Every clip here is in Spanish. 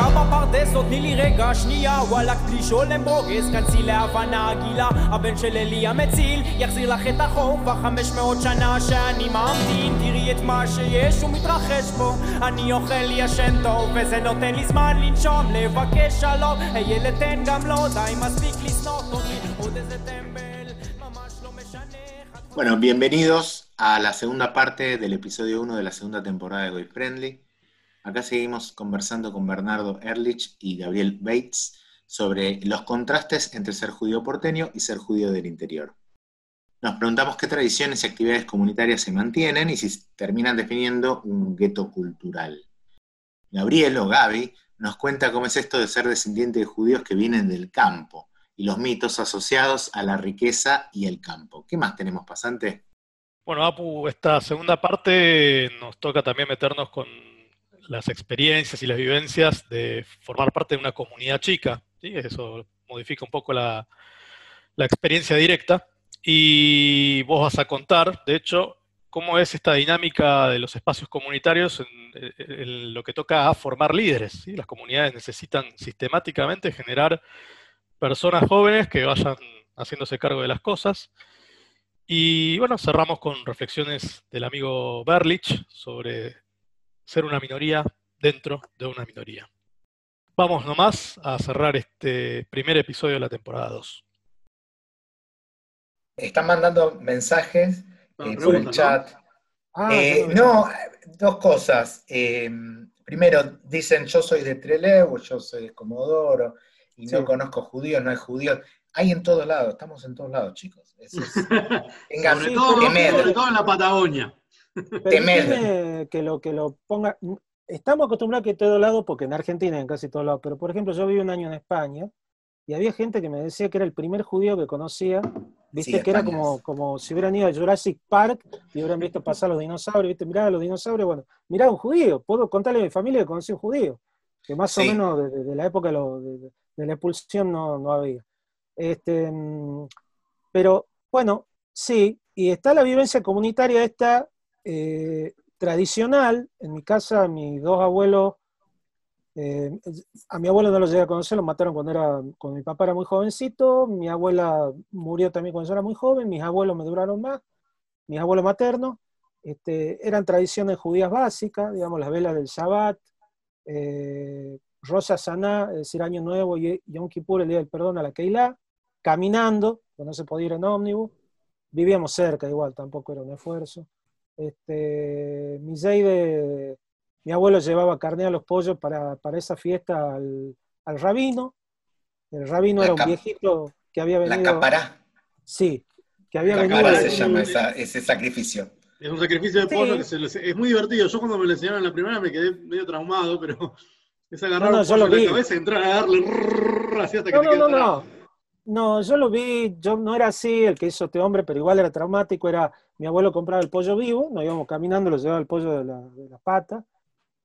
מחר בפרדס עוד תני לי רגע שנייה וואלכ בלי שולם ברוגז כנסי להבנה גילה הבן של אלי המציל יחזיר לך את החור כבר חמש מאות שנה שאני ממתין תראי את מה שיש ומתרחש פה. אני אוכל ישן טוב וזה נותן לי זמן לנשום לבקש שלום. הילד תן גם לו די מספיק לשנוא אותי. עוד איזה טמבל ממש לא משנה. Bueno, bienvenidos a la segunda parte del episodio 1 de la segunda temporada de Goy Friendly. Acá seguimos conversando con Bernardo Ehrlich y Gabriel Bates sobre los contrastes entre ser judío porteño y ser judío del interior. Nos preguntamos qué tradiciones y actividades comunitarias se mantienen y si terminan definiendo un gueto cultural. Gabriel o Gaby nos cuenta cómo es esto de ser descendiente de judíos que vienen del campo y los mitos asociados a la riqueza y el campo. ¿Qué más tenemos, pasante? Bueno, Apu, esta segunda parte nos toca también meternos con las experiencias y las vivencias de formar parte de una comunidad chica. ¿sí? Eso modifica un poco la, la experiencia directa. Y vos vas a contar, de hecho, cómo es esta dinámica de los espacios comunitarios en, lo que toca a formar líderes. ¿sí? Las comunidades necesitan sistemáticamente generar personas jóvenes que vayan haciéndose cargo de las cosas. Y bueno, cerramos con reflexiones del amigo Berlich sobre ser una minoría dentro de una minoría. Vamos nomás a cerrar este primer episodio de la temporada 2. Están mandando mensajes Bueno, eh, por el preguntas, ¿no? chat. Ah, Eh, no, dos cosas. Eh, primero, dicen yo soy de Trelew, yo soy de Comodoro, y no conozco judíos, no hay judíos. Hay en todos lados, estamos en todos lados, chicos. Eso es- Vengan, sobre, todo, sobre todo en la Patagonia. Permitime que lo que lo ponga. Estamos acostumbrados que todo lado, porque en Argentina en casi todos lados, pero por ejemplo, yo viví un año en España y había gente que me decía que era el primer judío que conocía, viste, Sí, que era como, como si hubieran ido a Jurassic Park y hubieran visto pasar los dinosaurios, viste, mirá los dinosaurios, bueno, mirá un judío, puedo contarle a mi familia que conocí un judío, que más o Sí. menos de, de- la época de, lo- de- de- la expulsión no, no había. Este, mm, pero bueno, sí, y está la vivencia comunitaria esta eh, tradicional. En mi casa, mis dos abuelos, eh, a mi abuelo no lo llegué a conocer, lo mataron cuando, era, cuando mi papá era muy jovencito, mi abuela murió también cuando yo era muy joven, mis abuelos me duraron más, mis abuelos maternos, este, eran tradiciones judías básicas, digamos, las velas del Shabbat, eh, Rosh Hashanah, es decir, Año Nuevo y Yom Kippur, el Día del Perdón a la Keilah, caminando, cuando no se podía ir en ómnibus, vivíamos cerca igual, tampoco era un esfuerzo. Este, mi Zeide, mi abuelo llevaba carne a los pollos para, para esa fiesta al, al rabino. El rabino La era un viejito que había La venido. capará, Sí, que había la venido. se llama esa- ese sacrificio. Es un sacrificio de Sí. pollo que se les- es muy divertido. Yo cuando me lo enseñaron en la primera me quedé medio traumado, pero es agarrar No, no, un yo pollo lo en vi. la cabeza y entrar a darle así hasta que No, te no, no, no. No, yo lo vi, yo no era así el que hizo este hombre, pero igual era traumático, era mi abuelo compraba el pollo vivo, nos íbamos caminando, lo llevaba el pollo de la, de la pata,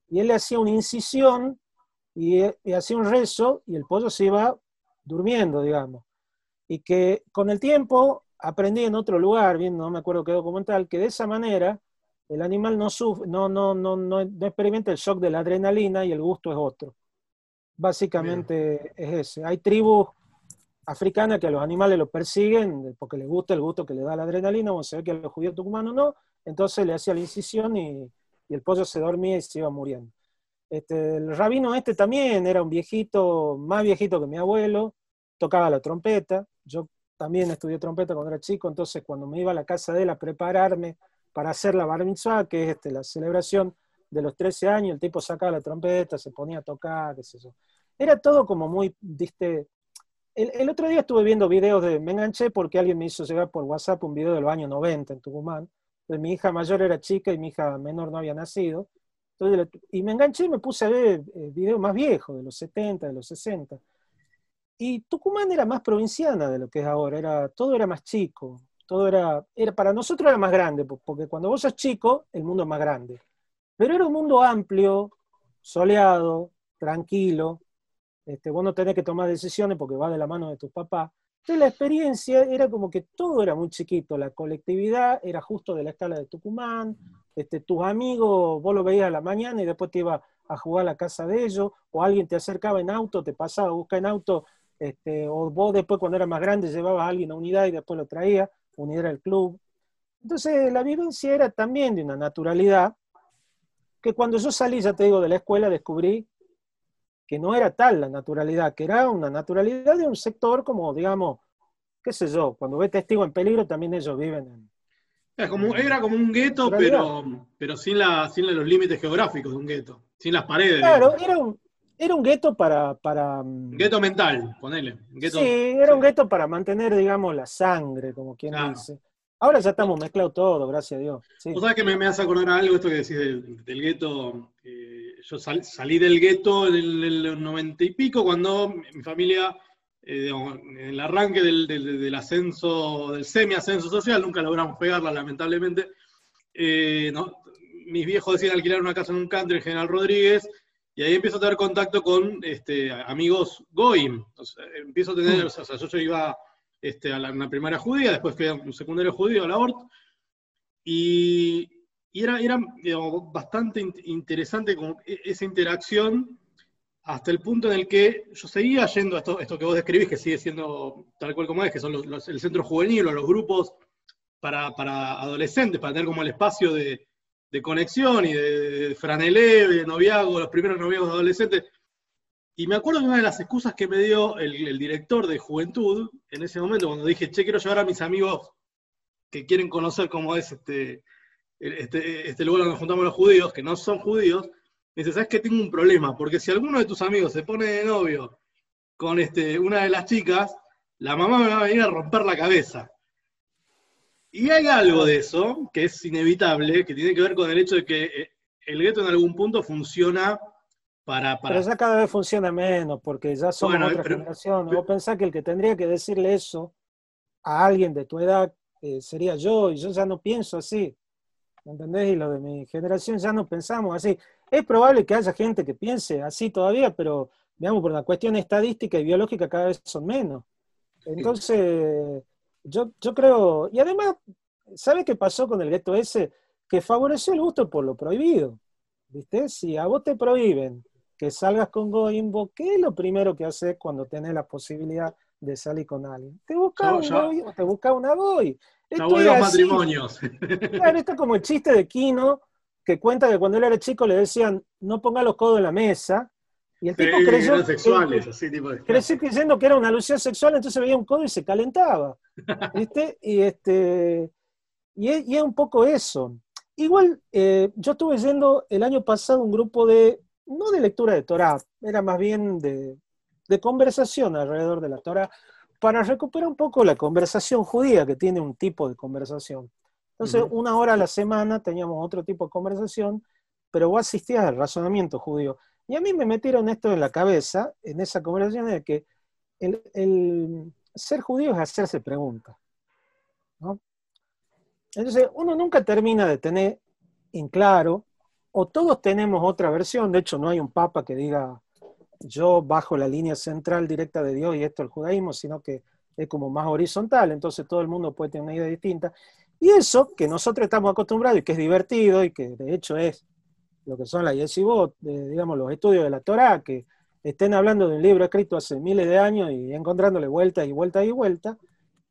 y él le hacía una incisión y, y hacía un rezo y el pollo se iba durmiendo, digamos. Y que con el tiempo aprendí en otro lugar, bien, no me acuerdo qué documental, que de esa manera el animal no, sufre, no, no, no, no, no experimenta el shock de la adrenalina y el gusto es otro. Básicamente es ese. Hay tribus africanas que a los animales los persiguen porque les gusta el gusto que le da la adrenalina, o se ve que a los judíos tucumanos no, entonces le hacía la incisión y, y el pollo se dormía y se iba muriendo. Este, el rabino este también era un viejito, más viejito que mi abuelo, tocaba la trompeta, yo también estudié trompeta cuando era chico, entonces cuando me iba a la casa de él a prepararme para hacer la bar mitzvah, que es este, la celebración de los 13 años, el tipo sacaba la trompeta, se ponía a tocar, qué sé yo. Era todo como muy, diste, el, otro día estuve viendo videos de, me enganché porque alguien me hizo llegar por WhatsApp un video de los años 90 en Tucumán, de mi hija mayor era chica y mi hija menor no había nacido, entonces, y me enganché y me puse a ver eh, videos más viejos, de los 70, de los 60. Y Tucumán era más provinciana de lo que es ahora, era, todo era más chico, todo era, era, para nosotros era más grande, po- porque cuando vos sos chico, el mundo es más grande. Pero era un mundo amplio, soleado, tranquilo, este, vos no tenés que tomar decisiones porque va de la mano de tus papás. Entonces la experiencia era como que todo era muy chiquito, la colectividad era justo de la escala de Tucumán, este, tus amigos, vos lo veías a la mañana y después te ibas a jugar a la casa de ellos, o alguien te acercaba en auto, te pasaba a buscar en auto, este, o vos después cuando eras más grande llevabas a alguien a unidad y después lo traía, unidad el club. Entonces la vivencia era también de una naturalidad que cuando yo salí, ya te digo, de la escuela descubrí que no era tal la naturalidad, que era una naturalidad de un sector como, digamos, qué sé yo, cuando ve testigo en peligro también ellos viven en, era como, era como un gueto, pero, pero sin, la, sin los límites geográficos de un gueto, sin las paredes. Claro, era un, era un gueto para, para... Mm, gueto mental, ponele. sí, era un gueto para mantener, digamos, la sangre, como quien dice. Ahora ya estamos mezclados todo, gracias a Dios. Sí. Vos sabés que me, me, hace acordar algo esto que decís del, del gueto. Eh, yo salí del gueto en el, noventa y pico, cuando mi familia eh, en el arranque del, ascenso, del semi-ascenso social, nunca logramos pegarla, lamentablemente. Eh, mis viejos decían alquilar una casa en un country, General Rodríguez, y ahí empiezo a tener contacto con este, amigos Goim. empiezo a tener, mm. o sea, yo, iba este, a la, una primaria judía, después fui a un secundario judío, a la ORT, y, era, era bastante interesante como e, esa interacción hasta el punto en el que yo seguía yendo a esto, esto que vos describís, que sigue siendo tal cual como es, que son los, el centro juvenil o los grupos para, adolescentes, para tener como el espacio de, conexión y de, franeleo y de noviazgo, los primeros noviazgos de adolescentes. Y me acuerdo que una de las excusas que me dio el, director de juventud en ese momento, cuando dije, che, quiero llevar a mis amigos que quieren conocer cómo es este, este, este lugar donde juntamos los judíos, que no son judíos, me dice, ¿sabes que tengo un problema? Porque si alguno de tus amigos se pone de novio con este, una de las chicas, la mamá me va a venir a romper la cabeza. Y hay algo de eso que es inevitable, que tiene que ver con el hecho de que eh, el gueto en algún punto funciona para, Pero ya cada vez funciona menos, porque ya somos otra generación. Vos pensás que el que tendría que decirle eso a alguien de tu edad eh, sería yo, y yo ya no pienso así. ¿Entendés? Y lo de mi generación ya no pensamos así. Es probable que haya gente que piense así todavía, pero digamos, por una cuestión estadística y biológica cada vez son menos. Entonces, yo, yo creo, y además, ¿sabe qué pasó con el gueto ese? Que favoreció el gusto por lo prohibido. ¿Viste? Si a vos te prohíben que salgas con Goimbo, ¿qué es lo primero que haces cuando tenés la posibilidad de salir con alguien? Te busca un Goy o te busca una Goy. Esto es matrimonios. Claro, esto es como el chiste de Kino que cuenta que cuando él era chico le decían, no ponga los codos en la mesa, y el tipo creyó, sexuales, así, tipo de... creció creyendo que era una alusión sexual, entonces veía un codo y se calentaba. ¿viste? Y, este, y, es, un poco eso. Igual, eh, yo estuve yendo el año pasado un grupo de, no de lectura de Torah, era más bien de, de conversación alrededor de la Torah, para recuperar un poco la conversación judía, que tiene un tipo de conversación. Entonces, una hora a la semana teníamos otro tipo de conversación, pero vos asistías al razonamiento judío. Y a mí me metieron esto en la cabeza, en esa conversación, de que el, ser judío es hacerse preguntas. Entonces, uno nunca termina de tener en claro, o todos tenemos otra versión, de hecho no hay un papa que diga yo bajo la línea central directa de Dios y esto es el judaísmo, sino que es como más horizontal, entonces todo el mundo puede tener una idea distinta. Y eso que nosotros estamos acostumbrados y que es divertido y que de hecho es lo que son las yeshivot, digamos, los estudios de la Torah, que estén hablando de un libro escrito hace miles de años y encontrándole vueltas y vueltas y vueltas,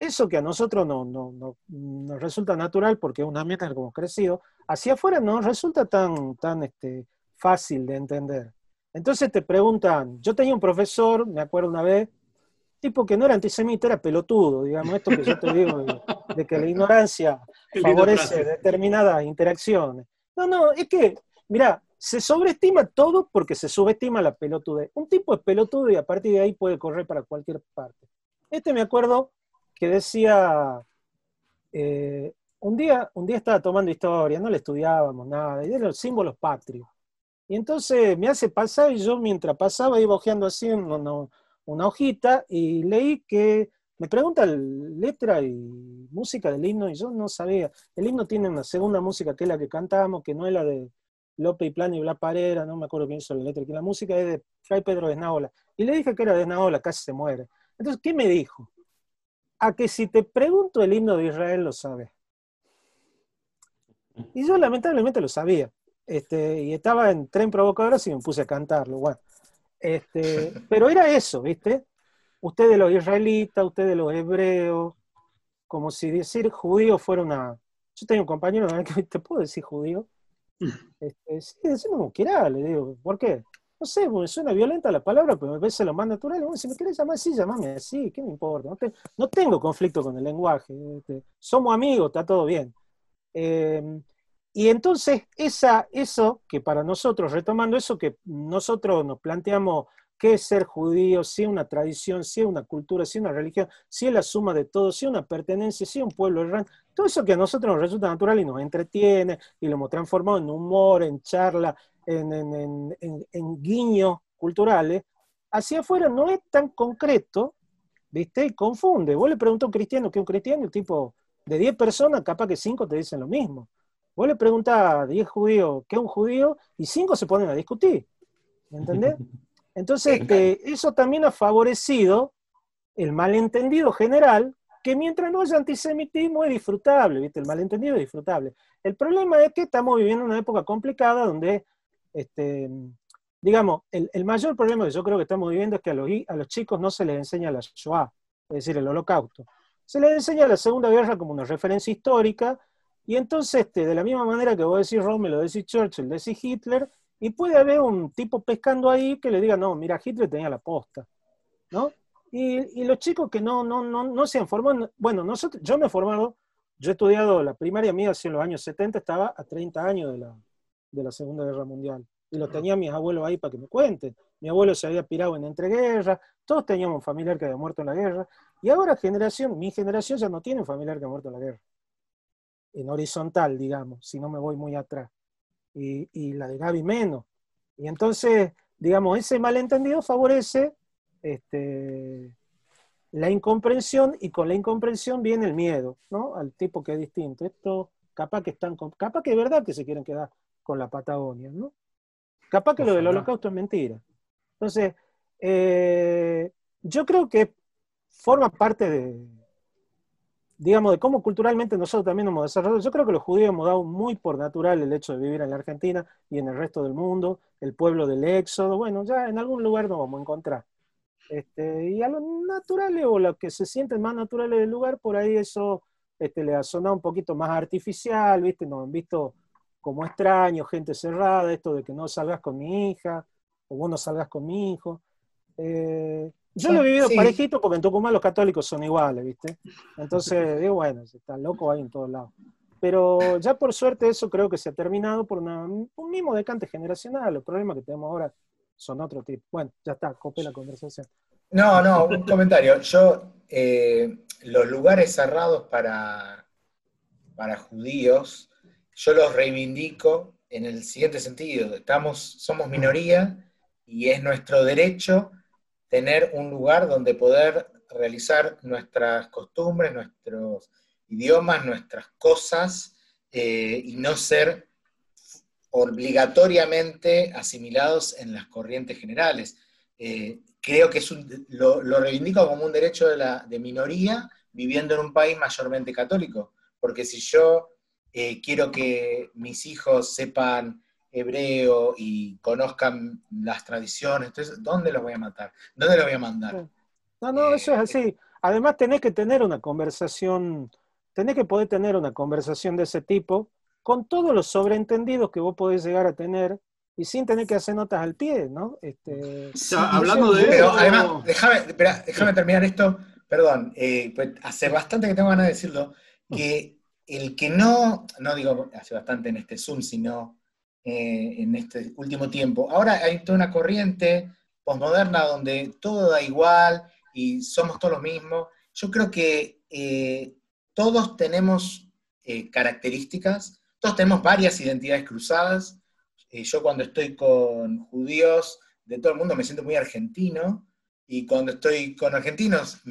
eso que a nosotros no, no, nos resulta natural porque es una meta que hemos crecido, hacia afuera no resulta tan, tan este, fácil de entender. Entonces te preguntan, yo tenía un profesor, me acuerdo una vez, tipo que no era antisemita, era pelotudo, digamos, esto que yo te digo, de, que la ignorancia favorece determinadas interacciones. No, no, es que, mira, se sobreestima todo porque se subestima la pelotudez. Un tipo es pelotudo y a partir de ahí puede correr para cualquier parte. Este me acuerdo decía, eh, un, día, un día estaba tomando historia, no le estudiábamos nada, y eran los símbolos patrios. Y entonces me hace pasar y yo mientras pasaba iba ojeando así, una hojita y leí que me pregunta letra y música del himno y yo no sabía. El himno tiene una segunda música que es la que cantamos, que no es la de Lope y Plan y Bla Parera, no me acuerdo quién hizo la letra, que la música es de Fray Pedro de Esnaola. Y le dije que era de Esnaola, casi se muere. Entonces, ¿qué me dijo? A que si te pregunto el himno de Israel lo sabes. Y yo lamentablemente lo sabía. Este, y estaba en tren provocadores y me puse a cantarlo. Bueno, este, pero era eso, ¿viste? Ustedes los israelitas, ustedes los hebreos, como si decir judío fuera una... Yo tengo un compañero que te puedo decir judío. Este, sí, decimos como quiera, le digo, ¿por qué? No sé, porque suena violenta la palabra, pero me parece lo más natural. Bueno, si me quieres llamar así, llamame así, ¿qué me importa? No, tengo conflicto con el lenguaje. Este, somos amigos, está todo bien. Em, y entonces, esa, eso que para nosotros, retomando eso que nosotros nos planteamos qué es ser judío, si es una tradición, si es una cultura, si es una religión, si es la suma de todo, si es una pertenencia, si es un pueblo errante, todo eso que a nosotros nos resulta natural y nos entretiene y lo hemos transformado en humor, en charla, en, en, en, en guiños culturales, hacia afuera no es tan concreto, ¿viste? Y confunde. Vos le preguntás a un cristiano qué es un cristiano, el tipo de 10 personas, capaz que 5 te dicen lo mismo. Vos le preguntás a 10 judíos qué es un judío y 5 se ponen a discutir. ¿Me entendés? Entonces, este, eso también ha favorecido el malentendido general, que mientras no haya antisemitismo es disfrutable, ¿viste? El malentendido es disfrutable. El problema es que estamos viviendo una época complicada donde, este, digamos, el, mayor problema que yo creo que estamos viviendo es que a los, a los chicos no se les enseña la Shoah, es decir, el holocausto. Se les enseña la Segunda Guerra como una referencia histórica, y entonces, este, de la misma manera que vos decís Rommel, lo decís Churchill, decís Hitler, y puede haber un tipo pescando ahí que le diga, no, mira, Hitler tenía la posta, ¿no? Y, los chicos que no, no, no, no se han formado, bueno, nosotros, yo me he formado, yo he estudiado la primaria mía en los años 70, estaba a 30 años de la, de la Segunda Guerra Mundial. Y lo tenía mis abuelos ahí para que me cuenten. Mi abuelo se había pirado en entreguerras, todos teníamos un familiar que había muerto en la guerra. Y ahora generación, mi generación ya no tiene un familiar que ha muerto en la guerra en horizontal, digamos, si no me voy muy atrás. Y, la de Gaby menos. Y entonces, digamos, ese malentendido favorece este, la incomprensión y con la incomprensión viene el miedo, ¿no? Al tipo que es distinto. Esto, capaz que están, capaz que es verdad que se quieren quedar con la Patagonia, ¿no? Capaz que lo del holocausto es mentira. Entonces, eh, yo creo que forma parte de, digamos, de cómo culturalmente nosotros también hemos desarrollado. Yo creo que los judíos hemos dado muy por natural el hecho de vivir en la Argentina y en el resto del mundo, el pueblo del éxodo, bueno, ya en algún lugar nos vamos a encontrar. Este, y a los naturales o los que se sienten más naturales del lugar, por ahí eso este, le ha sonado un poquito más artificial, ¿viste? Nos han visto como extraños, gente cerrada, esto de que no salgas con mi hija, o vos no salgas con mi hijo. Eh, yo lo he vivido parejito porque en Tucumán los católicos son iguales, ¿viste? Entonces, digo, bueno, si está loco ahí en todos lados. Pero ya por suerte eso creo que se ha terminado por un mismo decante generacional. Los problemas que tenemos ahora son otro tipo. Bueno, ya está, copé la conversación. No, no, un comentario. Yo, eh, los lugares cerrados para, para judíos, yo los reivindico en el siguiente sentido. Estamos, somos minoría y es nuestro derecho tener un lugar donde poder realizar nuestras costumbres, nuestros idiomas, nuestras cosas, eh, y no ser obligatoriamente asimilados en las corrientes generales. Eh, creo que es lo, reivindico como un derecho de, la, de minoría viviendo en un país mayormente católico, porque si yo eh, quiero que mis hijos sepan hebreo y conozcan las tradiciones, entonces, ¿dónde los voy a matar? ¿Dónde los voy a mandar? No, no, eso es así. Además, tenés que tener una conversación, tenés que poder tener una conversación de ese tipo con todos los sobreentendidos que vos podés llegar a tener y sin tener que hacer notas al pie, ¿no? Este, hablando de Pero además, déjame, déjame terminar esto, perdón, eh, pues hace bastante que tengo ganas de decirlo, que el que no, no digo hace bastante en este Zoom, sino eh, en este último tiempo. Ahora hay toda una corriente postmoderna donde todo da igual y somos todos los mismos. Yo creo que eh, todos tenemos eh, características, todos tenemos varias identidades cruzadas. yo cuando estoy con judíos de todo el mundo me siento muy argentino y cuando estoy con argentinos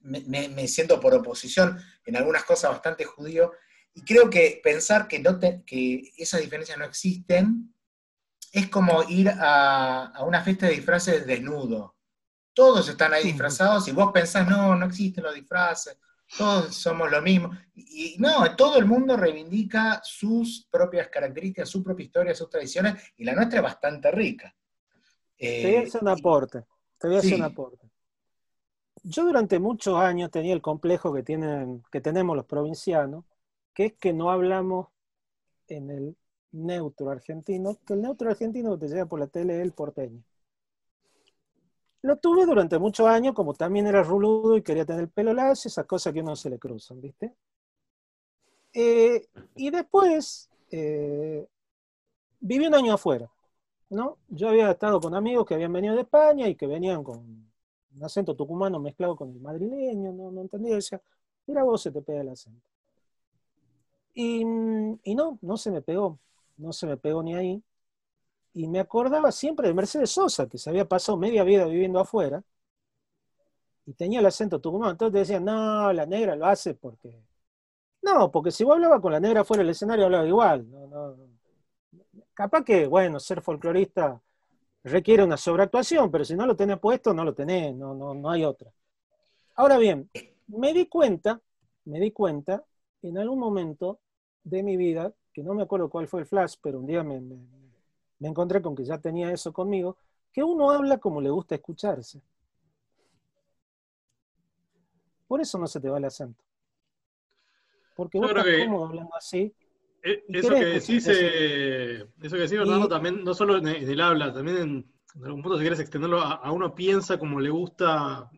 me siento por oposición en algunas cosas bastante judío. Y creo que pensar que, no que esas diferencias no existen es como ir a, una fiesta de disfraces desnudo. Todos están ahí disfrazados y vos pensás, no, no existen los disfraces. todos somos lo mismo. Y, no, todo el mundo reivindica sus propias características, su propia historia, sus tradiciones, y la nuestra es bastante rica. te voy a hacer un aporte, te voy a hacer un aporte. Yo durante muchos años tenía el complejo que, tienen, que tenemos los provincianos, que es que no hablamos en el neutro argentino, que el neutro argentino que te llega por la tele es el porteño. Lo tuve durante muchos años, como también era ruludo y quería tener el pelo lacio, esas cosas que uno se le cruzan, ¿viste? Eh, y después eh, viví un año afuera, ¿no? Yo había estado con amigos que habían venido de España y que venían con un acento tucumano mezclado con el madrileño, no, no entendía, decía, mira vos se te pega el acento. Y, y no, no se me pegó, no se me pegó ni ahí y me acordaba siempre de Mercedes Sosa, que se había pasado media vida viviendo afuera, y tenía el acento tucumano. Entonces te decían, no, la negra lo hace porque... No, porque si vos hablabas con la negra fuera del escenario, hablaba igual. Capaz que, bueno, ser folclorista requiere una sobreactuación, pero si no lo tenés puesto, no lo tenés, no, no, no hay otra. Ahora bien, me di cuenta, me di cuenta en algún momento de mi vida, que no me acuerdo cuál fue el flash, pero un día me me encontré con que ya tenía eso conmigo, que uno habla como le gusta escucharse. Por eso no se te va el acento. Porque vos estás cómodo hablando así. Eh, eso que, decís, eh, eso que decís, Bernardo, también, no solo en el habla, también en, algún punto, si quieres extenderlo, a, uno piensa como le gusta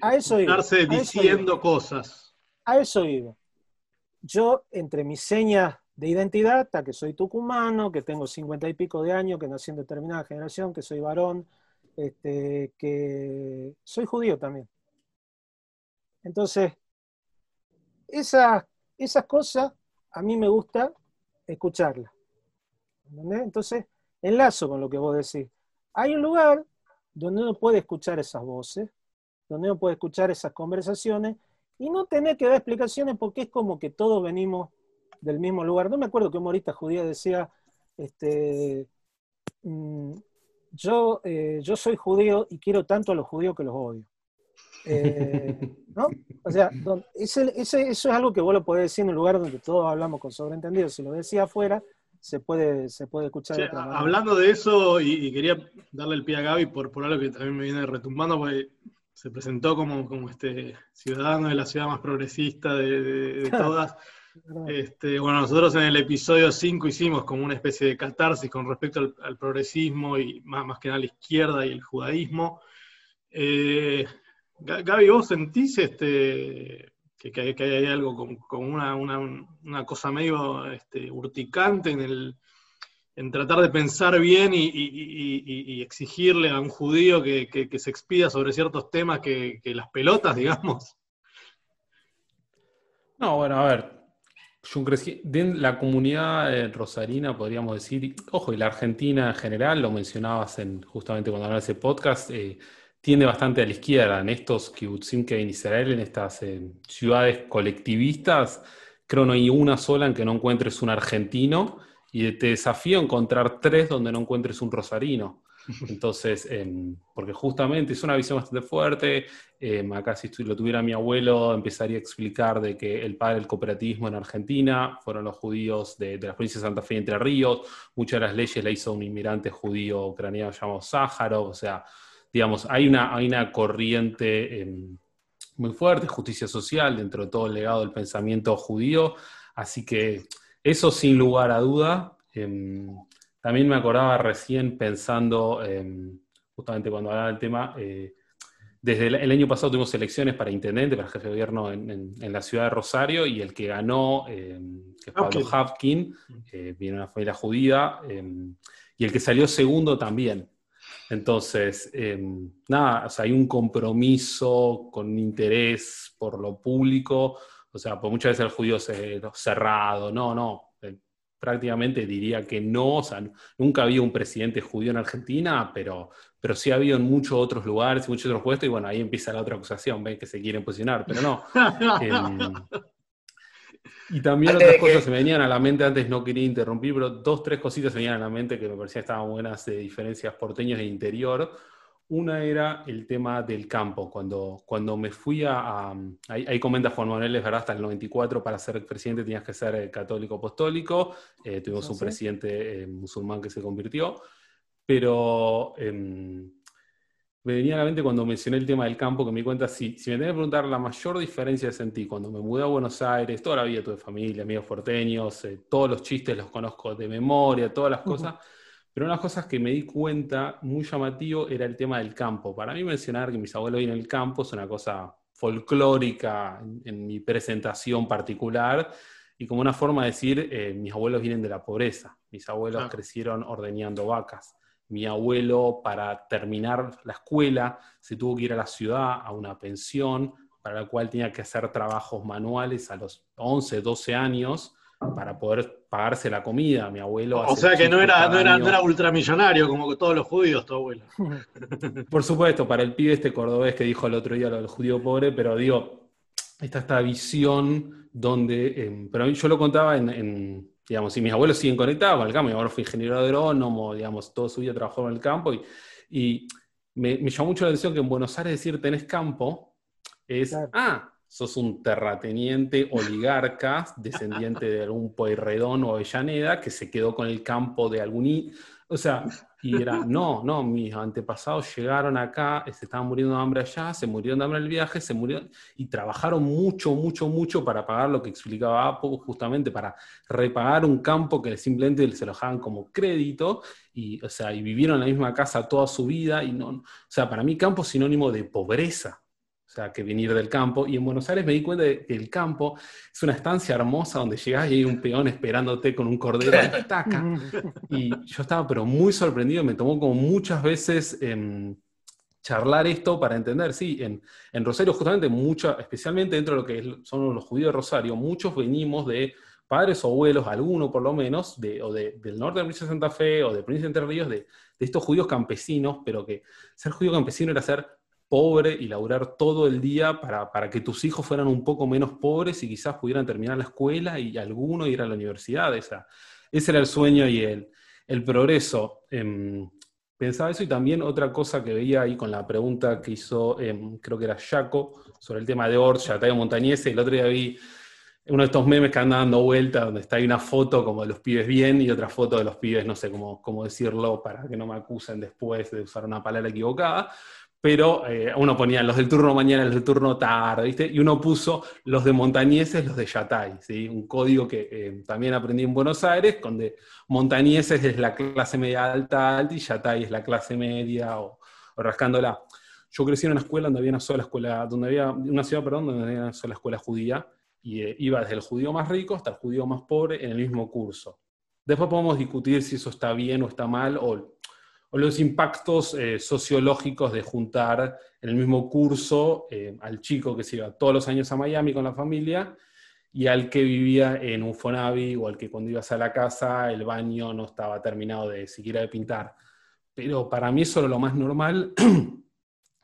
a eso estarse diciendo cosas. A eso iba. Yo, entre mis señas de identidad, hasta que soy tucumano, que tengo cincuenta y pico de años, que nací en determinada generación, que soy varón, este, que soy judío también. Entonces, esas, esas cosas a mí me gusta escucharlas. Entonces, enlazo con lo que vos decís. Hay un lugar donde uno puede escuchar esas voces, donde uno puede escuchar esas conversaciones y no tener que dar explicaciones porque es como que todos venimos del mismo lugar. No me acuerdo que humorista judía decía, este, mm, yo, eh, yo soy judío y quiero tanto a los judíos que los odio. Eh, ¿no? O sea, eso es algo que vos lo podés decir en un lugar donde todos hablamos con sobreentendido. Si lo decía afuera, se puede, se puede escuchar de otra Hablando de eso, y, quería darle el pie a Gaby por, por algo que también me viene retumbando, porque se presentó como, como este ciudadano de la ciudad más progresista de todas. Este, bueno, nosotros en el episodio 5 hicimos como una especie de catarsis con respecto al, progresismo y más, más, que nada la izquierda y el judaísmo. Eh, Gaby, ¿vos sentís este, que, hay, algo como, una, cosa medio este, urticante en, el, en tratar de pensar bien y, exigirle a un judío que, se expida sobre ciertos temas que, las pelotas, digamos? No, bueno, a ver, yo crecí, de la comunidad eh, rosarina, podríamos decir, ojo, y la Argentina en general, lo mencionabas en, justamente cuando hablabas de ese podcast, eh, tiende bastante a la izquierda. En estos kibbutzim que en Israel, en estas eh, ciudades colectivistas, creo no hay una sola en que no encuentres un argentino y te desafío a encontrar tres donde no encuentres un rosarino. Entonces, em, porque justamente es una visión bastante fuerte. Em, acá si lo tuviera mi abuelo, empezaría a explicar de que el padre del cooperativismo en Argentina fueron los judíos de, de la provincia de Santa Fe y Entre Ríos. Muchas de las leyes la hizo un inmigrante judío ucraniano llamado Sájaro. O sea, digamos, hay una, hay una corriente em, muy fuerte, justicia social, dentro de todo el legado del pensamiento judío. Así que eso sin lugar a duda. También me acordaba recién pensando, justamente cuando hablaba del tema, eh, desde el, año pasado tuvimos elecciones para intendente, para jefe de gobierno en, la ciudad de Rosario, y el que ganó, em, que es Pablo Hapkin, eh, viene de una familia judía, em, y el que salió segundo también. Entonces, em, nada, o sea, hay un compromiso con interés por lo público, o sea, por muchas veces el judío es cerrado, no, no, prácticamente diría que no, o sea, nunca había un presidente judío en Argentina, pero, pero sí ha habido en muchos otros lugares, muchos otros puestos, y bueno, ahí empieza la otra acusación, ven que se quieren posicionar, pero no. Em, y también otras cosas se me venían a la mente, antes no quería interrumpir, pero dos, tres cositas se me venían a la mente que me parecían estaban buenas de diferencias porteños e interior. Una era el tema del campo. Cuando, cuando me fui a... ahí, comenta Juan Manuel, es verdad, hasta el 94 para ser presidente tenías que ser eh, católico apostólico. Eh, tuvimos un presidente eh, musulmán que se convirtió. Pero em, me venía a la mente cuando mencioné el tema del campo, que me di cuenta, si, si me tenés que preguntar la mayor diferencia que sentí cuando me mudé a Buenos Aires, toda la vida tuve familia, amigos porteños, todos los chistes los conozco de memoria, todas las cosas. Pero una de las cosas que me di cuenta muy llamativo era el tema del campo. Para mí mencionar que mis abuelos vienen el campo es una cosa folclórica en, mi presentación particular y como una forma de decir, eh, mis abuelos vienen de la pobreza, mis abuelos crecieron ordeñando vacas. Mi abuelo, para terminar la escuela, se tuvo que ir a la ciudad, a una pensión, para la cual tenía que hacer trabajos manuales a los 11, 12 años, para poder pagarse la comida. Mi abuelo. O sea que no era, no era, no, era, ultramillonario como todos los judíos, tu abuelo. Por supuesto, para el pibe este cordobés que dijo el otro día lo del judío pobre, pero digo, está esta visión donde. Em, pero yo lo contaba en, digamos, si mis abuelos siguen conectados con el campo, mi abuelo fue ingeniero agrónomo, digamos, todo su vida trabajó en el campo y, y me, me, llamó mucho la atención que en Buenos Aires decir tenés campo es, ah, sos un terrateniente oligarca, descendiente de algún Pueyrredón o Avellaneda, que se quedó con el campo de algún... O sea, y era, no, no, mis antepasados llegaron acá, se estaban muriendo de hambre allá, se murieron de hambre en el viaje, se murieron y trabajaron mucho, mucho, mucho para pagar lo que explicaba Apo, justamente para repagar un campo que simplemente se lo dejaban como crédito y, o sea, y vivieron en la misma casa toda su vida y no, o sea, para mí campo es sinónimo de pobreza, o sea, que venir del campo. Y en Buenos Aires me di cuenta de que el campo es una estancia hermosa donde llegás y hay un peón esperándote con un cordero de estaca. Y yo estaba pero muy sorprendido, me tomó como muchas veces em, charlar esto para entender, sí, en, en Rosario justamente, mucha, especialmente dentro de lo que son los judíos de Rosario, muchos venimos de padres o abuelos, alguno por lo menos, de, o de, del norte de la provincia de Santa Fe o de provincia de Entre Ríos, de, de estos judíos campesinos, pero que ser judío campesino era ser pobre y laburar todo el día para, para, que tus hijos fueran un poco menos pobres y quizás pudieran terminar la escuela y alguno ir a la universidad. Esa, ese era el sueño y el, el progreso. Em, pensaba eso y también otra cosa que veía ahí con la pregunta que hizo, em, creo que era Jaco, sobre el tema de Orcha, Tayo Montañese, el otro día vi uno de estos memes que andan dando vuelta, donde está ahí una foto como de los pibes bien y otra foto de los pibes, no sé cómo, cómo decirlo para que no me acusen después de usar una palabra equivocada, pero eh, uno ponía los del turno mañana, los del turno tarde, ¿viste? Y uno puso los de montañeses, los de Yatay, ¿sí? Un código que eh, también aprendí en Buenos Aires, donde montañeses es la clase media alta, alta y Yatay es la clase media o, rascándola. Yo crecí en una escuela donde había una sola escuela, donde había una ciudad, perdón, donde había una sola escuela judía y eh, iba desde el judío más rico hasta el judío más pobre en el mismo curso. Después podemos discutir si eso está bien o está mal, o o los impactos eh, sociológicos de juntar en el mismo curso eh, al chico que se iba todos los años a Miami con la familia y al que vivía en un Fonavi o al que cuando ibas a la casa el baño no estaba terminado de siquiera de pintar. Pero para mí eso era lo más normal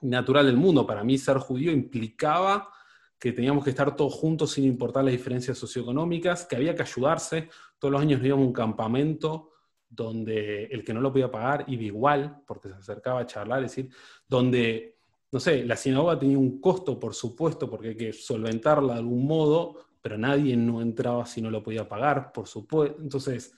y natural del mundo. Para mí ser judío implicaba que teníamos que estar todos juntos sin importar las diferencias socioeconómicas, que había que ayudarse. Todos los años íbamos a un campamento donde el que no lo podía pagar iba igual, porque se acercaba a charlar, es decir, donde, no sé, la sinagoga tenía un costo, por supuesto, porque hay que solventarla de algún modo, pero nadie no entraba si no lo podía pagar, por supuesto. Entonces,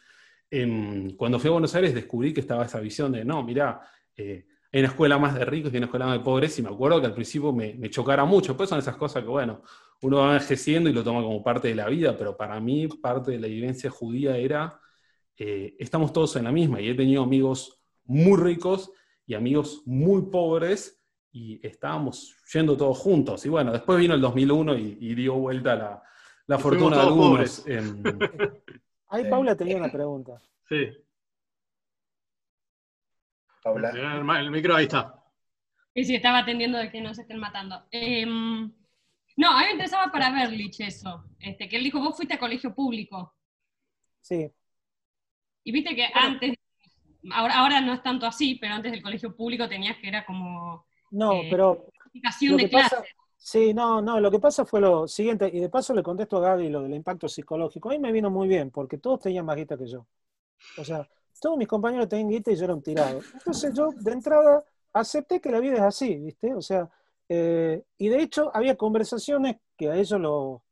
em, cuando fui a Buenos Aires descubrí que estaba esa visión de, no, mira, eh, hay una escuela más de ricos y una escuela más de pobres, y me acuerdo que al principio me, me chocara mucho, pues son esas cosas que, bueno, uno va envejeciendo y lo toma como parte de la vida, pero para mí parte de la vivencia judía era eh, estamos todos en la misma y he tenido amigos muy ricos y amigos muy pobres y estábamos yendo todos juntos. Y bueno, después vino el 2001 y, dio vuelta la, la fortuna de algunos. Ahí Paula tenía una pregunta. Sí. Paula. El, micro ahí está. Sí, sí, estaba atendiendo de que no se estén matando. Em, no, a mí me interesaba para Berlich eso, este, que él dijo, vos fuiste a colegio público. Sí. Y viste que antes, ahora, ahora no es tanto así, pero antes del colegio público tenías que era como... No, eh, pero... de clase. sí, no, no, lo que pasa fue lo siguiente, y de paso le contesto a Gaby lo del impacto psicológico. A mí me vino muy bien, porque todos tenían más guita que yo. O sea, todos mis compañeros tenían guita y yo era un tirado. Entonces yo, de entrada, acepté que la vida es así, ¿viste? O sea, eh, y de hecho había conversaciones que a ellos lo-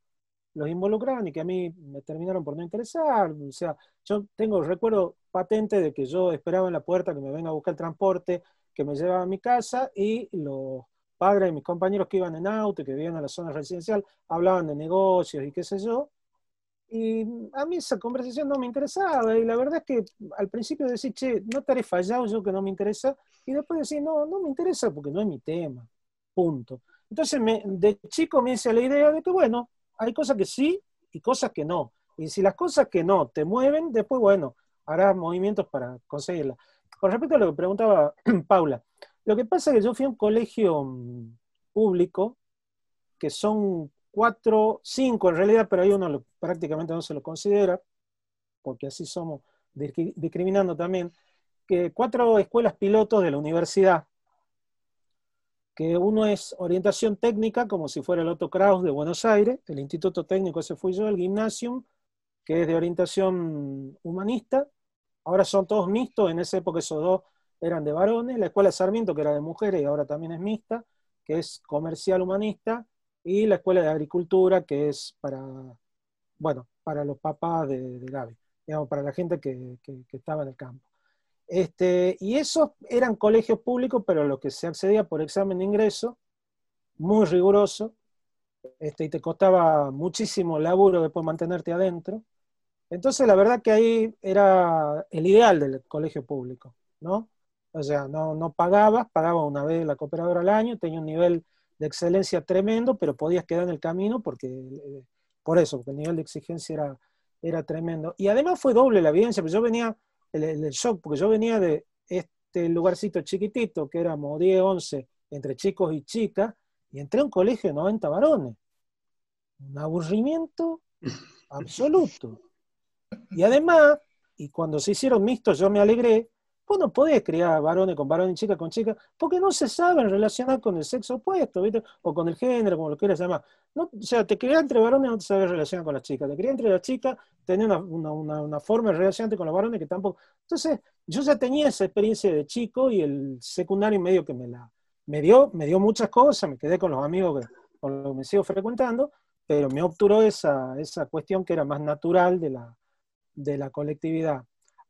los involucraban y que a mí me terminaron por no interesar. O sea, yo tengo recuerdo patente de que yo esperaba en la puerta que me venga a buscar el transporte, que me llevaba a mi casa y los padres de mis compañeros que iban en auto que vivían en la zona residencial hablaban de negocios y qué sé yo. Y a mí esa conversación no me interesaba y la verdad es que al principio decía, che, no estaré fallado yo que no me interesa y después decía, no, no me interesa porque no es mi tema, punto. Entonces me, de chico me hice la idea de que, bueno, hay cosas que sí y cosas que no. Y si las cosas que no te mueven, después, bueno, harás movimientos para conseguirlas. Con respecto a lo que preguntaba Paula, lo que pasa es que yo fui a un colegio mm, público, que son cuatro, cinco en realidad, pero hay uno prácticamente no se lo considera, porque así somos discri- discriminando también, que cuatro escuelas pilotos de la universidad, que uno es orientación técnica, como si fuera el Otto Kraus de Buenos Aires, el Instituto Técnico ese fui yo, el Gymnasium, que es de orientación humanista, ahora son todos mixtos, en esa época esos dos eran de varones, la Escuela Sarmiento, que era de mujeres y ahora también es mixta, que es comercial humanista, y la Escuela de Agricultura, que es para, bueno, para los papás de, de Gaby, digamos, para la gente que estaba en el campo. Este, y esos eran colegios públicos, pero a los que se accedía por examen de ingreso, muy riguroso, este, y te costaba muchísimo laburo después mantenerte adentro. Entonces, la verdad que ahí era el ideal del colegio público, ¿no? O sea, no, no pagabas, pagaba una vez la cooperadora al año, tenía un nivel de excelencia tremendo, pero podías quedar en el camino porque, eh, por eso, porque el nivel de exigencia era, era tremendo. Y además fue doble la evidencia, porque yo venía, el, shock, porque yo venía de este lugarcito chiquitito, que éramos 10, 11, entre chicos y chicas, y entré a un colegio de 90 varones. Un aburrimiento absoluto. Y además, y cuando se hicieron mixtos, yo me alegré, vos no podés criar varones con varones y chicas con chicas, porque no se saben relacionar con el sexo opuesto, ¿viste? O con el género, como lo quieras llamar. No, o sea, te criás entre varones, no te sabes relacionar con las chicas. Te criás entre las chicas, tenés una, una- una- una forma de relacionarte con los varones que tampoco. Entonces, yo ya tenía esa experiencia de chico y el secundario medio que me la me dio, me dio muchas cosas, me quedé con los amigos que, con los que me sigo frecuentando, pero me obturó esa, esa cuestión que era más natural de la, de la colectividad.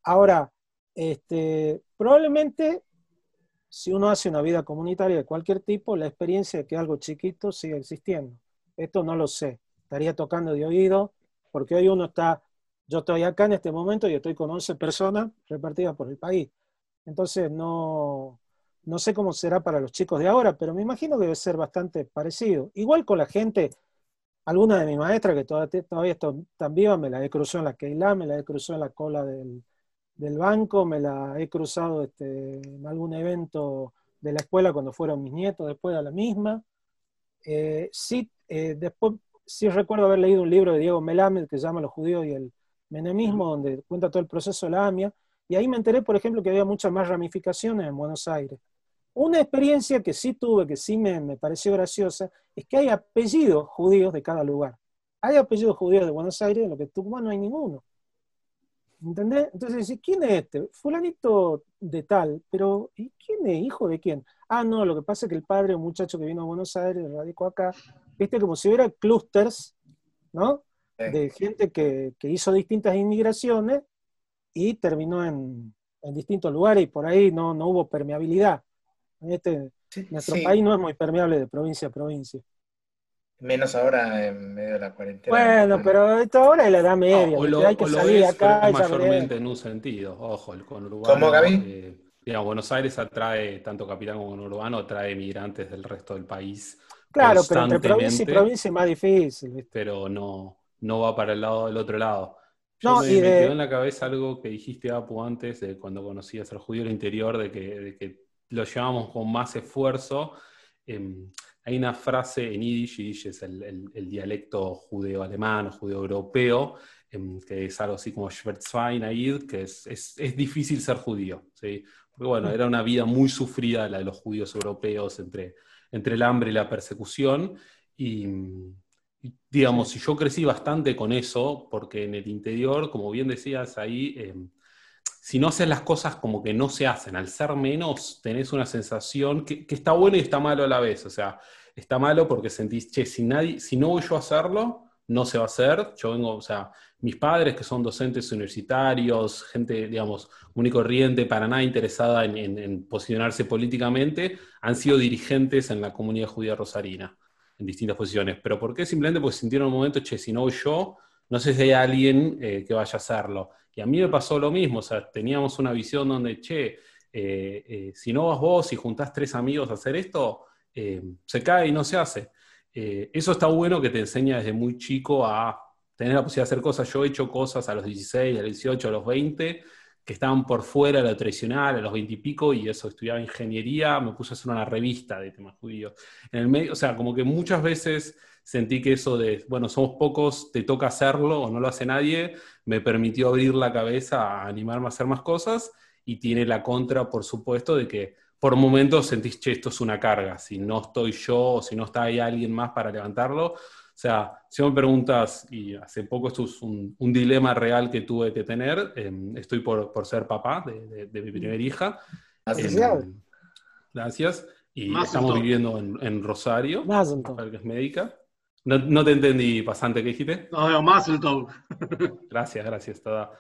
Ahora, este, probablemente si uno hace una vida comunitaria de cualquier tipo, la experiencia de que algo chiquito sigue existiendo. Esto no lo sé, estaría tocando de oído, porque hoy uno está, yo estoy acá en este momento y estoy con 11 personas repartidas por el país. Entonces no, no sé cómo será para los chicos de ahora, pero me imagino que debe ser bastante parecido. Igual con la gente, alguna de mis maestras que todavía, están vivas, me la he cruzado en la Keila, me la he cruzado en la cola del, del banco, me la he cruzado este, en algún evento de la escuela cuando fueron mis nietos, después a la misma. Eh, sí, eh, después sí recuerdo haber leído un libro de Diego Melamed que se llama Los judíos y el menemismo, donde cuenta todo el proceso de la AMIA, y ahí me enteré, por ejemplo, que había muchas más ramificaciones en Buenos Aires. Una experiencia que sí tuve, que sí me, me pareció graciosa, es que hay apellidos judíos de cada lugar. Hay apellidos judíos de Buenos Aires, en lo que Tucumán no hay ninguno. ¿Entendés? Entonces decís, ¿quién es este? Fulanito de tal, pero ¿y quién es? ¿Hijo de quién? Ah, no, lo que pasa es que el padre, un muchacho que vino a Buenos Aires, radicó acá, viste, como si hubiera clústeres, ¿no? Sí. De gente que, que hizo distintas inmigraciones y terminó en, en distintos lugares y por ahí no, no hubo permeabilidad. Este, nuestro Sí, país no es muy permeable de provincia a provincia. Menos ahora en medio de la cuarentena. Bueno, pero esto ahora es la edad media, No, o lo, hay que o lo salir es, pero acá veré. mayormente en un sentido. Ojo, el conurbano. ¿Cómo, Gaby? eh, digamos, Buenos Aires atrae, tanto capital como conurbano, atrae migrantes del resto del país Claro, pero entre provincia y constantemente, provincia es más difícil, ¿viste? pero no, no va para el lado del otro lado. Yo No, me, y me quedó en la cabeza algo que dijiste, Apu, antes, de cuando conocías al judío del interior, de que, de que lo llevamos con más esfuerzo. Em, hay una frase en Yiddish, Yiddish es el, el- el dialecto judeo-alemán o judeo-europeo, em, que es algo así como Schwarzwein, Aid, que es, es, es difícil ser judío. ¿sí? Porque bueno, era una vida muy sufrida la de los judíos europeos entre, entre el hambre y la persecución. Y, y, digamos, si yo crecí bastante con eso, porque en el interior, como bien decías ahí, em, si no haces las cosas como que no se hacen, al ser menos, tenés una sensación que, que está bueno y está malo a la vez. O sea, está malo porque sentís, che, si, nadie, si no voy yo a hacerlo, no se va a hacer. Yo vengo, o sea, mis padres que son docentes universitarios, gente, digamos, muy corriente, para nada interesada en, posicionarse políticamente, han sido dirigentes en la comunidad judía rosarina, en distintas posiciones. ¿Pero por qué? Simplemente porque sintieron un momento, che, si no voy yo, no sé si hay alguien eh, que vaya a hacerlo. Y a mí me pasó lo mismo, o sea, teníamos una visión donde, che, eh, eh, si no vas vos y juntás tres amigos a hacer esto, se cae y no se hace. Eh, eso está bueno que te enseña desde muy chico a tener la posibilidad de hacer cosas. Yo he hecho cosas a los 16, a los 18, a los 20, que estaban por fuera de lo tradicional, a los 20 y pico, y eso, estudiaba ingeniería, me puse a hacer una revista de temas judíos. En el medio, o sea, como que muchas veces sentí que eso de, bueno, somos pocos, te toca hacerlo o no lo hace nadie, me permitió abrir la cabeza a animarme a hacer más cosas, y tiene la contra, por supuesto, de que por momentos sentís, che, esto es una carga, si no estoy yo o si no está ahí alguien más para levantarlo. O sea, si me preguntas, y hace poco esto es un, dilema real que tuve que tener, em, estoy por, por, ser papá de, mi primera hija. Em, gracias. Y estamos viviendo en, en Rosario, que es médica. No, no, te entendí, pasante, ¿qué dijiste? No, no, Mazel Gracias, gracias, toda.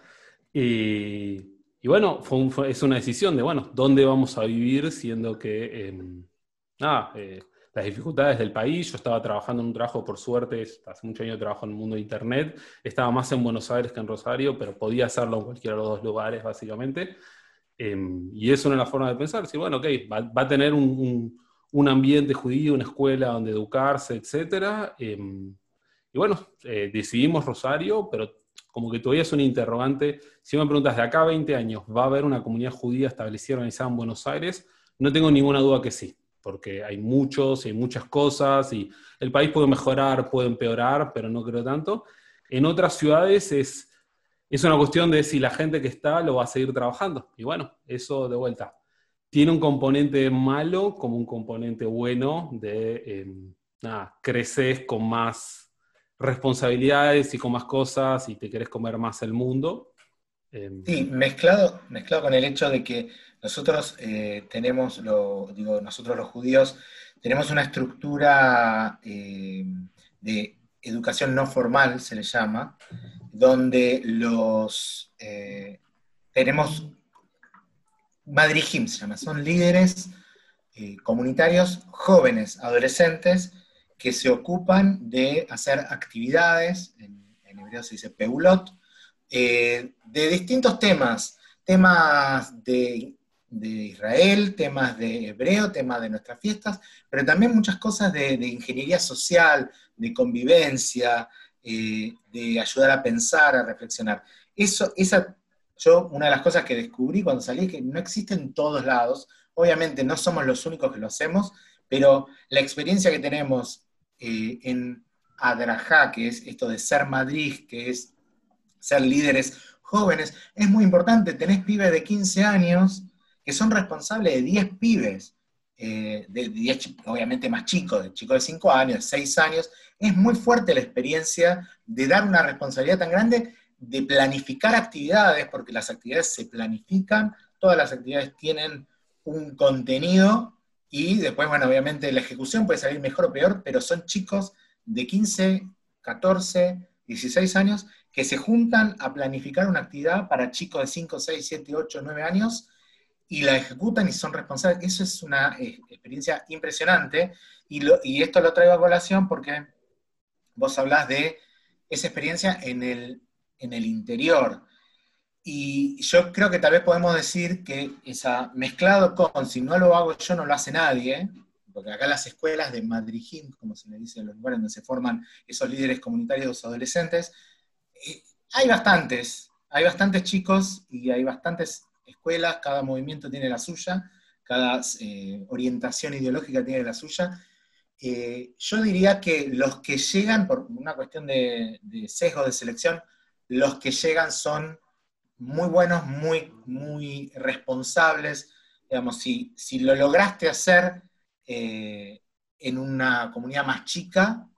Y y bueno, es una decisión de, bueno, ¿dónde vamos a vivir siendo que, em, nada, eh, las dificultades del país, yo estaba trabajando en un trabajo, por suerte, hace muchos años trabajo en el mundo de Internet, estaba más en Buenos Aires que en Rosario, pero podía hacerlo en cualquiera de los dos lugares, básicamente. Em, y es una de las formas de pensar, si bueno, ok, va, a tener un, un, ambiente judío, una escuela donde educarse, etc. Em, y bueno, eh, decidimos Rosario, pero como que todavía es un interrogante. Si me preguntas, de acá a 20 años, ¿va a haber una comunidad judía establecida organizada en Buenos Aires? No tengo ninguna duda que sí, porque hay muchos, hay muchas cosas, y el país puede mejorar, puede empeorar, pero no creo tanto. En otras ciudades es, es una cuestión de si la gente que está lo va a seguir trabajando. Y bueno, eso de vuelta. Tiene un componente malo como un componente bueno de, eh, creces con más responsabilidades y más cosas y te querés comer más el mundo. Em, sí, mezclado, mezclado con el hecho de que nosotros eh, tenemos, lo, digo, nosotros los judíos, tenemos una estructura eh, de educación no formal, se le llama, donde los eh, tenemos Madrihim se llama, son líderes comunitarios jóvenes, adolescentes, que se ocupan de hacer actividades, en, hebreo se dice peulot, eh, de distintos temas, temas de, Israel, temas de hebreo, temas de nuestras fiestas, pero también muchas cosas de, ingeniería social, de convivencia, eh, de ayudar a pensar, a reflexionar. Eso, esa, yo, una de las cosas que descubrí cuando salí es que no existe en todos lados, obviamente no somos los únicos que lo hacemos, pero la experiencia que tenemos eh, en Adrajá, que es esto de ser Madrid, que es ser líderes jóvenes, es muy importante. Tenés pibes de 15 años que son responsables de 10 pibes, eh, de 10 obviamente más chicos, de chicos de 5 años, de 6 años. Es muy fuerte la experiencia de dar una responsabilidad tan grande, de planificar actividades, porque las actividades se planifican, todas las actividades tienen un contenido y después, bueno, obviamente la ejecución puede salir mejor o peor, pero son chicos de 15, 14, 16 años que se juntan a planificar una actividad para chicos de 5, 6, 7, 8, 9 años y la ejecutan y son responsables. Eso es una eh, experiencia impresionante y, y, esto lo traigo a colación porque vos hablás de esa experiencia en el, en el interior. Y yo creo que tal vez podemos decir que esa mezclado con si no lo hago yo, no lo hace nadie, porque acá las escuelas de Madrid, como se le dice en los lugares donde se forman esos líderes comunitarios adolescentes, eh, hay bastantes, hay bastantes chicos y hay bastantes escuelas, cada movimiento tiene la suya, cada eh, orientación ideológica tiene la suya. Eh, yo diría que los que llegan, por una cuestión de, de sesgo de selección, los que llegan son muy buenos, muy, muy responsables. Digamos, si, si lo lograste hacer eh, en una comunidad más chica,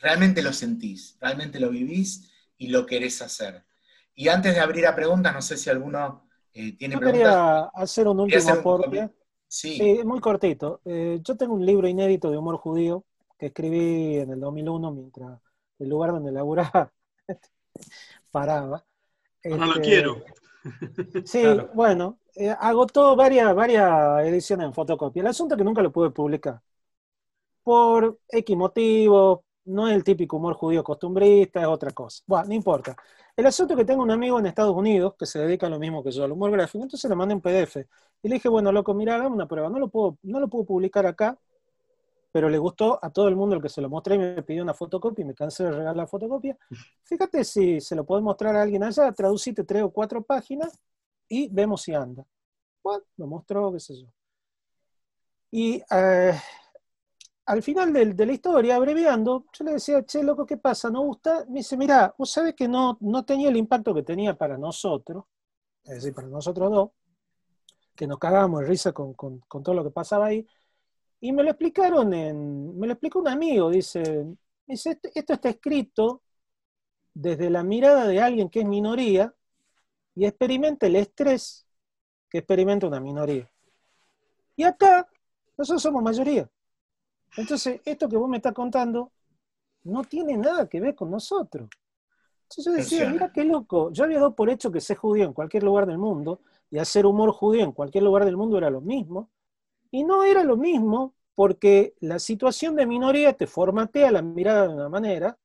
realmente lo sentís, realmente lo vivís y lo querés hacer. Y antes de abrir a preguntas, no sé si alguno eh, tiene Yo preguntas. quería hacer un último aporte. Sí, Sí, muy cortito. Eh, yo tengo un libro inédito de humor judío que escribí en el 2001 mientras el lugar donde laburaba paraba. No lo Este, quiero. Sí, Claro. bueno, eh, agotó varias, varias ediciones en fotocopia. El asunto es que nunca lo pude publicar. Por X motivo, no es el típico humor judío costumbrista, es otra cosa. Bueno, no importa. El asunto es que tengo un amigo en Estados Unidos que se dedica a lo mismo que yo, al humor gráfico, entonces le mandé un PDF. Y le dije, bueno, loco, mira, hagamos una prueba. No lo puedo, no lo puedo publicar acá, pero le gustó a todo el mundo el que se lo mostré y me pidió una fotocopia y me cansé de regalar la fotocopia. Fíjate si se lo podés mostrar a alguien allá, traducite tres o cuatro páginas y vemos si anda. Bueno, lo mostró, qué sé yo. Y eh, al final del- de la historia, abreviando, yo le decía, che, loco, ¿qué pasa? ¿No gusta? Me dice, mira, vos sabés que no, no tenía el impacto que tenía para nosotros, es decir, para nosotros dos, que nos cagábamos de risa con, con- con todo lo que pasaba ahí. Y me lo explicaron en, me lo explicó un amigo, dice, dice, "Esto- esto está escrito desde la mirada de alguien que es minoría y experimenta el estrés que experimenta una minoría. Y acá, nosotros somos mayoría. Entonces, esto que vos me estás contando no tiene nada que ver con nosotros. Entonces yo decía, mira qué loco, yo había dado por hecho que ser judío en cualquier lugar del mundo y hacer humor judío en cualquier lugar del mundo era lo mismo. Y no era lo mismo porque la situación de minoría te formatea la mirada de una manera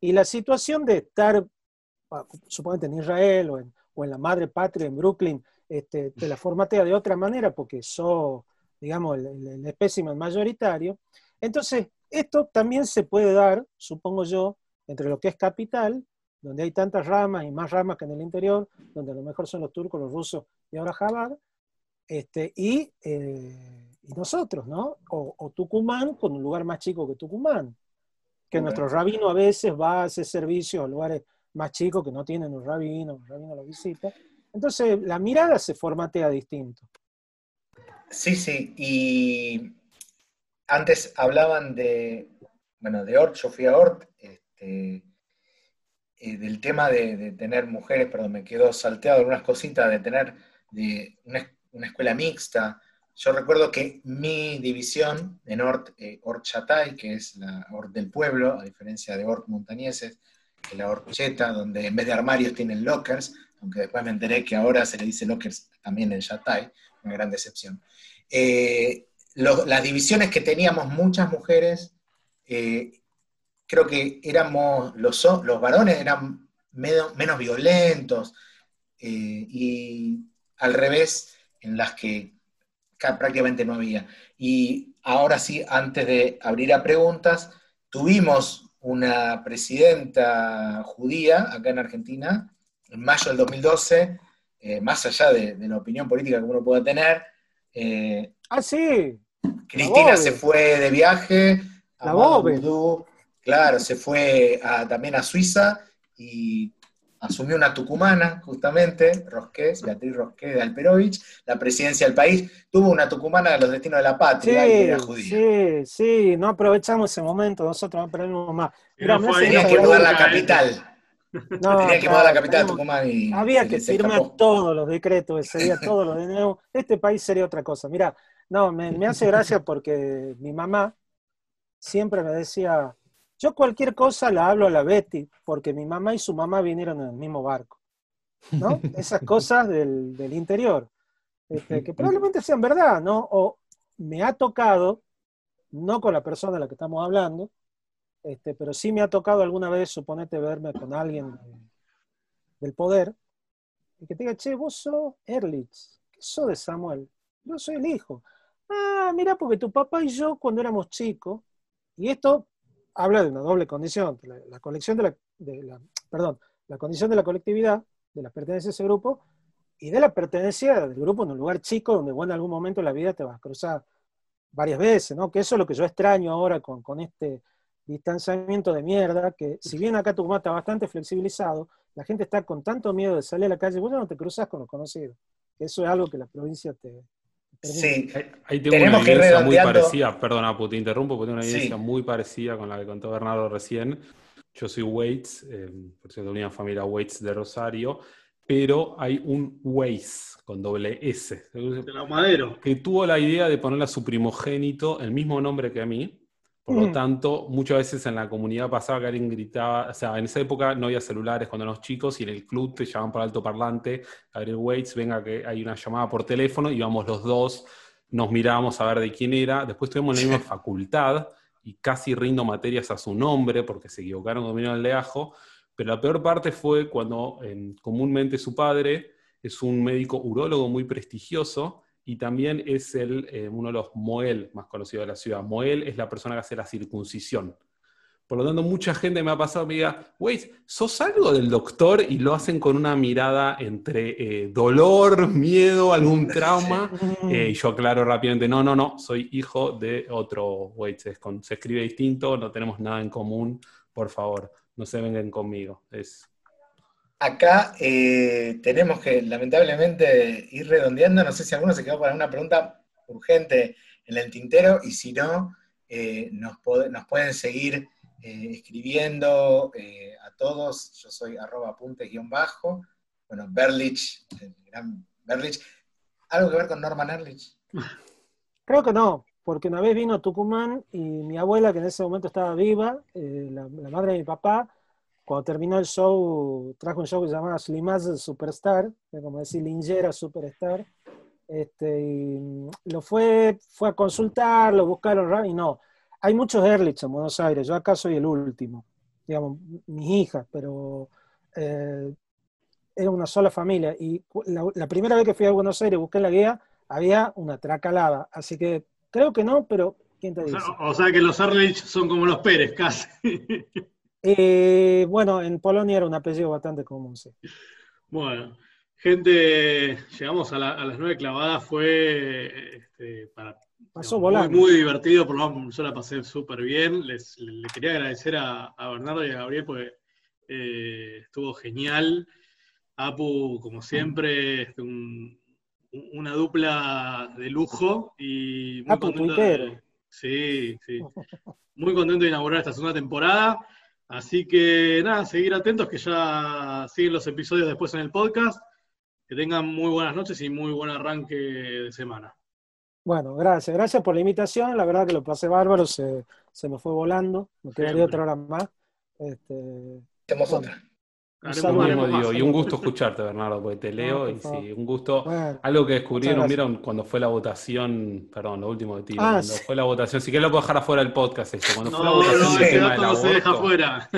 y la situación de estar, suponete en Israel o en, la madre patria en Brooklyn, este, te la formatea de otra manera porque sos, digamos, el, el, espécimen mayoritario. Entonces, esto también se puede dar, supongo yo, entre lo que es capital, donde hay tantas ramas y más ramas que en el interior, donde a lo mejor son los turcos, los rusos y ahora Jabad, este, y, eh, y nosotros, ¿no? O, o Tucumán con un lugar más chico que Tucumán, que nuestro rabino a veces va a hacer servicio a lugares más chicos que no tienen un rabino, un rabino lo visita. Entonces, la mirada se formatea distinto. Sí, sí, y antes hablaban de, bueno, de Ort, yo fui a Ort, este, eh, del tema de, de tener mujeres, perdón, me quedó salteado algunas cositas, de tener de una, una escuela mixta. Yo recuerdo que mi división en Ort, eh, Ort Chatay, que es la Ort del pueblo, a diferencia de Ort Montañeses, que es la Ort Cheta, donde en vez de armarios tienen lockers, aunque después me enteré que ahora se le dice lockers también en Chatay, una gran decepción. Eh, las divisiones que teníamos muchas mujeres, eh, creo que éramos, los, los varones eran menos violentos, eh, y al revés, en las que prácticamente no había. Y ahora sí, antes de abrir a preguntas, tuvimos una presidenta judía acá en Argentina, en mayo del 2012, eh, más allá de, de la opinión política que uno pueda tener, eh, Ah, sí, Cristina se fue de viaje a La claro, se fue a- también a Suiza y asumió una tucumana, justamente, Rosqués, Beatriz Rosqués de Alperovich, la presidencia del país, tuvo una tucumana de los destinos de la patria y era sí, judía. sí, sí, no aprovechamos ese momento, nosotros no aprendimos más. Y Mira, no Tenía que mudar la capital, No, tenía que mudar la capital tenemos- Tucumán y Había que firmar todos los decretos, sería todo lo de nuevo. Este país sería otra cosa. Mira, no, me, me hace gracia porque mi mamá siempre me decía, yo cualquier cosa la hablo a la Betty, porque mi mamá y su mamá vinieron en el mismo barco. ¿No? Esas cosas del, del interior, este, que probablemente sean verdad, ¿no? O me ha tocado, no con la persona de la que estamos hablando, este, pero sí me ha tocado alguna vez, suponete, verme con alguien de- del poder, y que te diga, che, vos sos Erlich, ¿qué sos de Samuel? Yo soy el hijo. Ah, mira, porque tu papá y yo cuando éramos chicos, y esto habla de una doble condición, la, la de la, perdón, la condición de la colectividad, de la pertenencia a ese grupo, y de la pertenencia del grupo en un lugar chico donde vos en algún momento de la vida te vas a cruzar varias veces, ¿no? Que eso es lo que yo extraño ahora con, con este distanciamiento de mierda, que si bien acá Tucumán está bastante flexibilizado, la gente está con tanto miedo de salir a la calle, vos no te cruzas con los conocidos. Eso es algo que la provincia te. Sí, Ahí- tengo Tenemos una que ir evidencia muy parecida, perdona, te interrumpo, porque tengo una Sí. evidencia muy parecida con la que contó Bernardo recién. Yo soy Waits, eh, por cierto, una familia Waits de Rosario, pero hay un Weiss con doble S. De la Madero. Que tuvo la idea de ponerle a su primogénito el mismo nombre que a mí. Por lo tanto, muchas veces en la comunidad pasaba que alguien gritaba, o sea, en esa época no había celulares cuando éramos chicos y en el club te llamaban por alto parlante, Gabriel Waits, venga que hay una llamada por teléfono, íbamos los dos, nos mirábamos a ver de quién era, después estuvimos en la misma facultad y casi rindo materias a su nombre porque se equivocaron cuando vinieron al leajo, pero la peor parte fue cuando eh, comúnmente su padre es un médico urólogo muy prestigioso y también es el, eh, uno de los Moel más conocidos de la ciudad. Moel es la persona que hace la circuncisión. Por lo tanto, mucha gente me ha pasado me diga, güey, ¿sos algo del doctor? Y lo hacen con una mirada entre eh, dolor, miedo, algún trauma. Mm. Eh, y yo aclaro rápidamente, no, no, no, soy hijo de otro Waits, es con- se escribe distinto, no tenemos nada en común, por favor, no se vengan conmigo. Es, Acá eh, tenemos que lamentablemente ir redondeando. No sé si alguno se quedó para una pregunta urgente en el tintero y si no, eh, nos, pueden seguir eh, escribiendo a todos. Yo soy arroba apuntes guion bajo. Bueno, Berlich, el gran Berlich. ¿Algo que ver con Norman Erlich? Creo que no, porque una vez vino a Tucumán y mi abuela, que en ese momento estaba viva, la madre de mi papá, cuando terminó el show, trajo un show que se llamaba Slimaz Superstar, que como decir Lingera Superstar, este, y mm, lo fue, fue a consultar, lo buscaron y no. Hay muchos Ehrlich en Buenos Aires, yo acá soy el último, digamos, mis hijas, pero eh, era una sola familia. Y la, la primera vez que fui a Buenos Aires, busqué la guía, había una tracalada. Así que creo que no, pero ¿quién te O dice? sea, o sea que los Erlich son como los Pérez, casi. Eh, bueno, en Polonia era un apellido bastante común, sí. Bueno, gente, llegamos a, la- a las nueve clavadas, fue este, para, Pasó muy, divertido, por lo menos yo la pasé súper bien. Les, le, quería agradecer a, a Bernardo y a Gabriel porque eh, estuvo genial. Apu, como siempre, este, un- un- una dupla de lujo y muy Apu, contento de- sí, sí. Muy contento de inaugurar esta segunda temporada. Así que nada, seguir atentos que ya siguen los episodios después en el podcast. Que tengan muy buenas noches y muy buen arranque de semana. Bueno, gracias. Gracias por la invitación. La verdad que lo pasé bárbaro, se, se me fue volando. Me quedaría otra hora más. Este, Hacemos Bueno. otra. Un saludo. haremos digo, y un gusto escucharte, Bernardo, porque te leo y sí, un gusto. bueno, Algo que descubrieron, vieron cuando fue la votación, perdón, lo último de ti, Ah, cuando sí. fue la votación, si querés lo puedo dejar afuera del podcast esto, cuando fue la No, votación no, del tema del no se deja aborto, fuera.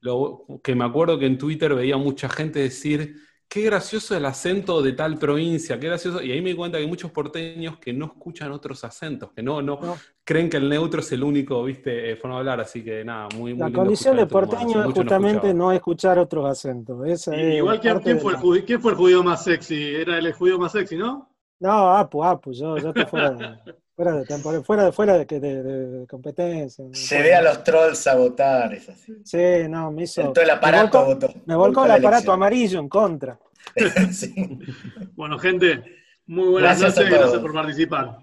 lo- que me acuerdo que en Twitter veía mucha gente decir, qué gracioso el acento de tal provincia, qué gracioso, y ahí me di cuenta que hay muchos porteños que no escuchan otros acentos, que no, no, No. creen que el neutro es el único, viste, eh, forma de hablar, así que nada, muy, muy la lindo condición de porteño es no justamente no escuchar otros acentos. Esa es Igual, ¿quién, parte quién fue el la- judío, quién fue el judío más sexy? Era el judío más sexy, ¿no? No, Apu, Apu, yo, yo estoy fuera de, Fuera de temporada, fuera, fuera de, de, de competencia. Se ve a los trolls sabotar, es así. Sí, no, me hizo. El aparato me volcó, votó. Me volcó, volcó el aparato amarillo en contra. sí. Bueno, gente, muy buenas gracias noches, gracias por participar.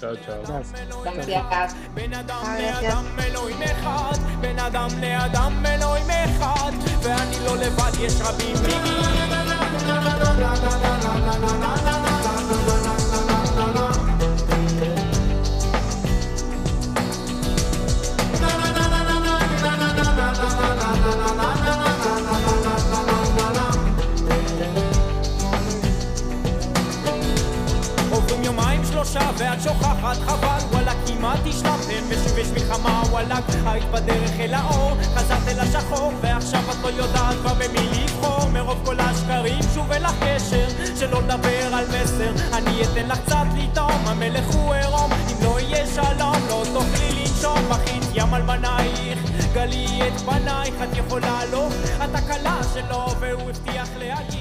Chao, chao. Gracias. Ven a darme, a dámelo y me jad. Ven a darme, a dámelo y me jad. Vean y lo a mi שלושה ואת שוכחת חבל וואלה כמעט השתפתם ושוב יש מלחמה וואלה היית בדרך אל האור. חזרת אל השחור ועכשיו את לא יודעת כבר במי לבחור. מרוב כל השקרים שוב אל הקשר שלא לדבר על מסר. אני אתן לך קצת לטעום המלך הוא עירום. אם לא יהיה שלום לא תוכלי לנשום. בכית ים על בנייך גלי את פנייך את יכולה לו. את הכלה שלו והוא הבטיח להגיע